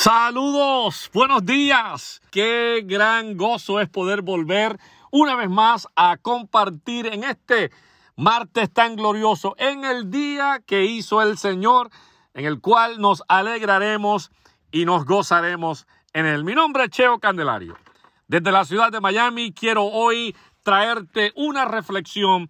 Saludos, buenos días. Qué gran gozo es poder volver una vez más a compartir en este martes tan glorioso, en el día que hizo el Señor, en el cual nos alegraremos y nos gozaremos en él. Mi nombre es Cheo Candelario. Desde la ciudad de Miami quiero hoy traerte una reflexión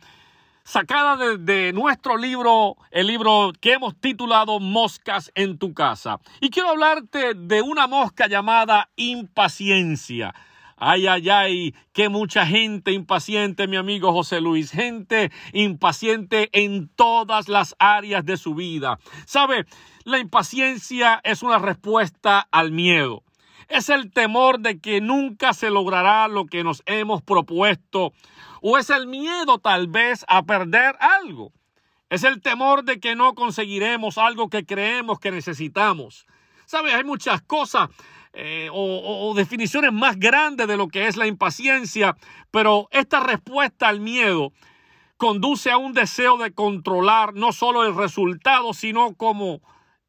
sacada de, nuestro libro, el libro que hemos titulado Moscas en tu casa. Y quiero hablarte de una mosca llamada impaciencia. Ay, ay, ay, que mucha gente impaciente, mi amigo José Luis, gente impaciente en todas las áreas de su vida. ¿Sabe? La impaciencia es una respuesta al miedo. Es el temor de que nunca se logrará lo que nos hemos propuesto o es el miedo tal vez a perder algo. Es el temor de que no conseguiremos algo que creemos que necesitamos. ¿Sabes? Hay muchas cosas eh, o, o definiciones más grandes de lo que es la impaciencia, pero esta respuesta al miedo conduce a un deseo de controlar no solo el resultado, sino como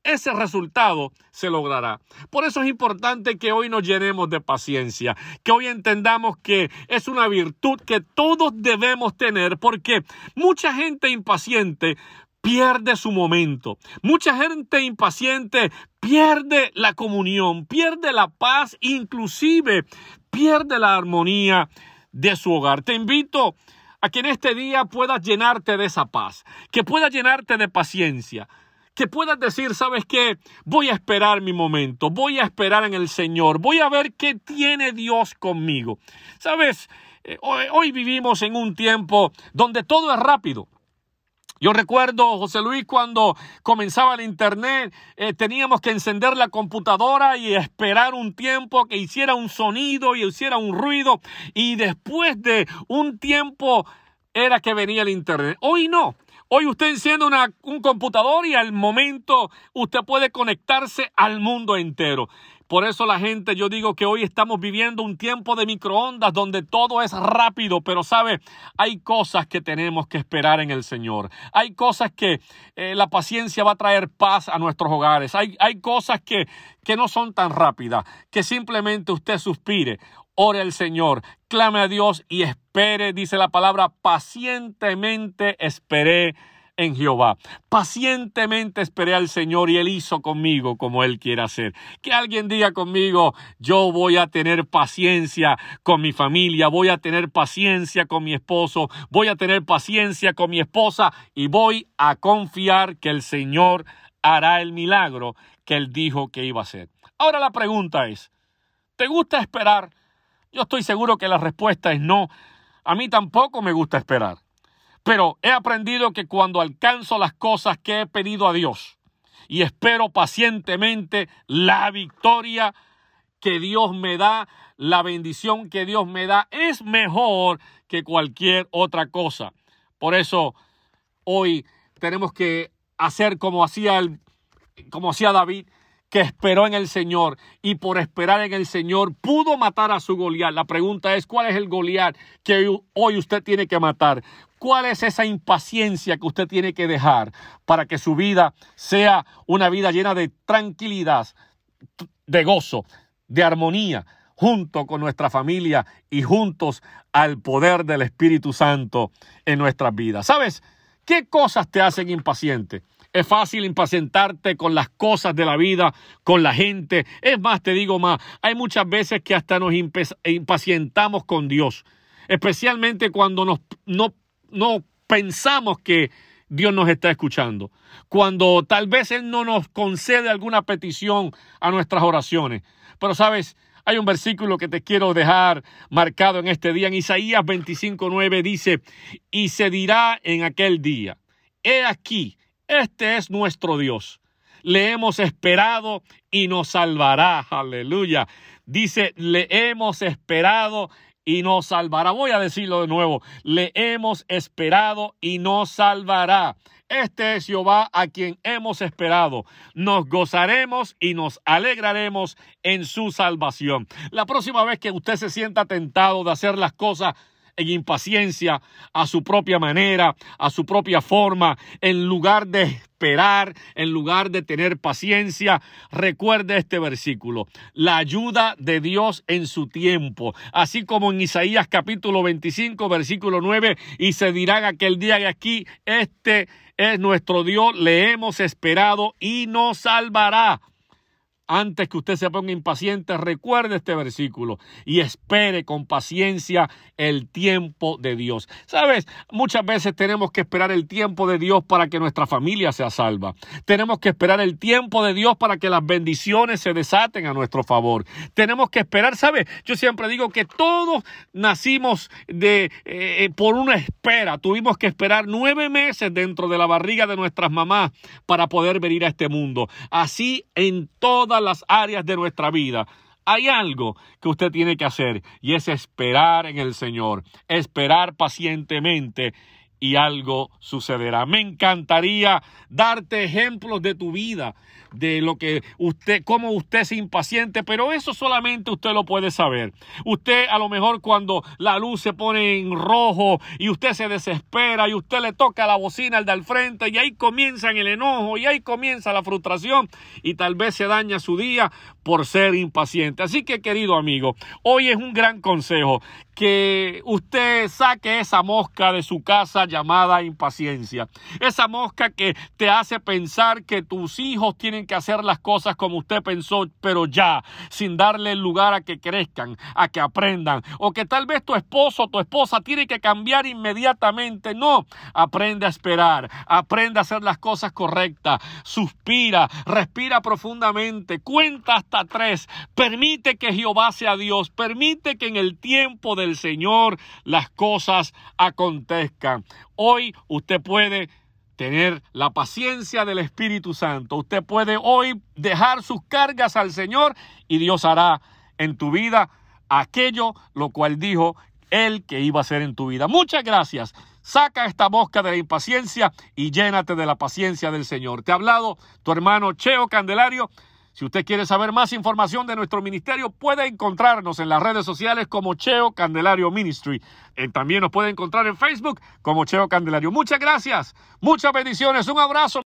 ese resultado se logrará. Por eso es importante que hoy nos llenemos de paciencia, que hoy entendamos que es una virtud que todos debemos tener, porque mucha gente impaciente pierde su momento. Mucha gente impaciente pierde la comunión, pierde la paz, inclusive pierde la armonía de su hogar. Te invito a que en este día puedas llenarte de esa paz, que puedas llenarte de paciencia que puedas decir, ¿sabes qué? Voy a esperar mi momento, voy a esperar en el Señor, voy a ver qué tiene Dios conmigo. ¿Sabes? Eh, hoy, vivimos en un tiempo donde todo es rápido. Yo recuerdo, José Luis, cuando comenzaba el Internet, eh, teníamos que encender la computadora y esperar un tiempo que hiciera un sonido y hiciera un ruido. Y después de un tiempo era que venía el Internet. Hoy no. Hoy usted enciende un computador y al momento usted puede conectarse al mundo entero. Por eso la gente, yo digo que hoy estamos viviendo un tiempo de microondas donde todo es rápido, pero sabe, hay cosas que tenemos que esperar en el Señor. Hay cosas que eh, la paciencia va a traer paz a nuestros hogares. Hay, hay cosas que, que no son tan rápidas, que simplemente usted suspire ore al Señor, clame a Dios y espere, dice la palabra, pacientemente esperé en Jehová. Pacientemente esperé al Señor y Él hizo conmigo como Él quiere hacer. Que alguien diga conmigo, yo voy a tener paciencia con mi familia, voy a tener paciencia con mi esposo, voy a tener paciencia con mi esposa y voy a confiar que el Señor hará el milagro que Él dijo que iba a hacer. Ahora la pregunta es, ¿te gusta esperar? Yo estoy seguro que la respuesta es no. A mí tampoco me gusta esperar. Pero he aprendido que cuando alcanzo las cosas que he pedido a Dios y espero pacientemente la victoria que Dios me da, la bendición que Dios me da, es mejor que cualquier otra cosa. Por eso hoy tenemos que hacer como hacía, el, como hacía David, que esperó en el Señor y por esperar en el Señor pudo matar a su Goliat. La pregunta es, ¿cuál es el Goliat que hoy usted tiene que matar? ¿Cuál es esa impaciencia que usted tiene que dejar para que su vida sea una vida llena de tranquilidad, de gozo, de armonía, junto con nuestra familia y juntos al poder del Espíritu Santo en nuestras vidas? ¿Sabes? ¿Qué cosas te hacen impaciente? Es fácil impacientarte con las cosas de la vida, con la gente. Es más, te digo más, hay muchas veces que hasta nos impacientamos con Dios, especialmente cuando nos, no, no pensamos que Dios nos está escuchando, cuando tal vez Él no nos concede alguna petición a nuestras oraciones. Pero sabes, hay un versículo que te quiero dejar marcado en este día. En Isaías 25:9 dice, y se dirá en aquel día, he aquí, este es nuestro Dios. Le hemos esperado y nos salvará. Aleluya. Dice, le hemos esperado y nos salvará. Voy a decirlo de nuevo. Le hemos esperado y nos salvará. Este es Jehová a quien hemos esperado. Nos gozaremos y nos alegraremos en su salvación. La próxima vez que usted se sienta tentado de hacer las cosas en impaciencia a su propia manera, a su propia forma, en lugar de esperar, en lugar de tener paciencia, recuerde este versículo, la ayuda de Dios en su tiempo, así como en Isaías capítulo 25, versículo 9, y se dirán aquel día de aquí, este es nuestro Dios, le hemos esperado y nos salvará. Antes que usted se ponga impaciente, recuerde este versículo y espere con paciencia el tiempo de Dios. Sabes, muchas veces tenemos que esperar el tiempo de Dios para que nuestra familia sea salva. Tenemos que esperar el tiempo de Dios para que las bendiciones se desaten a nuestro favor. Tenemos que esperar, ¿sabes? Yo siempre digo que todos nacimos de eh, eh, por una espera. Tuvimos que esperar nueve meses dentro de la barriga de nuestras mamás para poder venir a este mundo. Así en toda las áreas de nuestra vida, hay algo que usted tiene que hacer y es esperar en el Señor, esperar pacientemente y algo sucederá. Me encantaría darte ejemplos de tu vida, de lo que usted, cómo usted es impaciente, pero eso solamente usted lo puede saber. Usted a lo mejor cuando la luz se pone en rojo y usted se desespera y usted le toca la bocina al del frente y ahí comienza el enojo y ahí comienza la frustración y tal vez se daña su día por ser impaciente. Así que querido amigo, hoy es un gran consejo que usted saque esa mosca de su casa llamada impaciencia. Esa mosca que te hace pensar que tus hijos tienen que hacer las cosas como usted pensó, pero ya, sin darle lugar a que crezcan, a que aprendan. O que tal vez tu esposo o tu esposa tiene que cambiar inmediatamente. No, aprende a esperar, aprende a hacer las cosas correctas, suspira, respira profundamente, cuenta hasta tres, permite que Jehová sea Dios, permite que en el tiempo del Señor las cosas acontezcan. Hoy usted puede tener la paciencia del Espíritu Santo. Usted puede hoy dejar sus cargas al Señor y Dios hará en tu vida aquello lo cual dijo Él que iba a hacer en tu vida. Muchas gracias. Saca esta mosca de la impaciencia y llénate de la paciencia del Señor. Te ha hablado tu hermano Cheo Candelario. Si usted quiere saber más información de nuestro ministerio, puede encontrarnos en las redes sociales como Cheo Candelario Ministry. Eh, también nos puede encontrar en Facebook como Cheo Candelario. Muchas gracias, muchas bendiciones, un abrazo.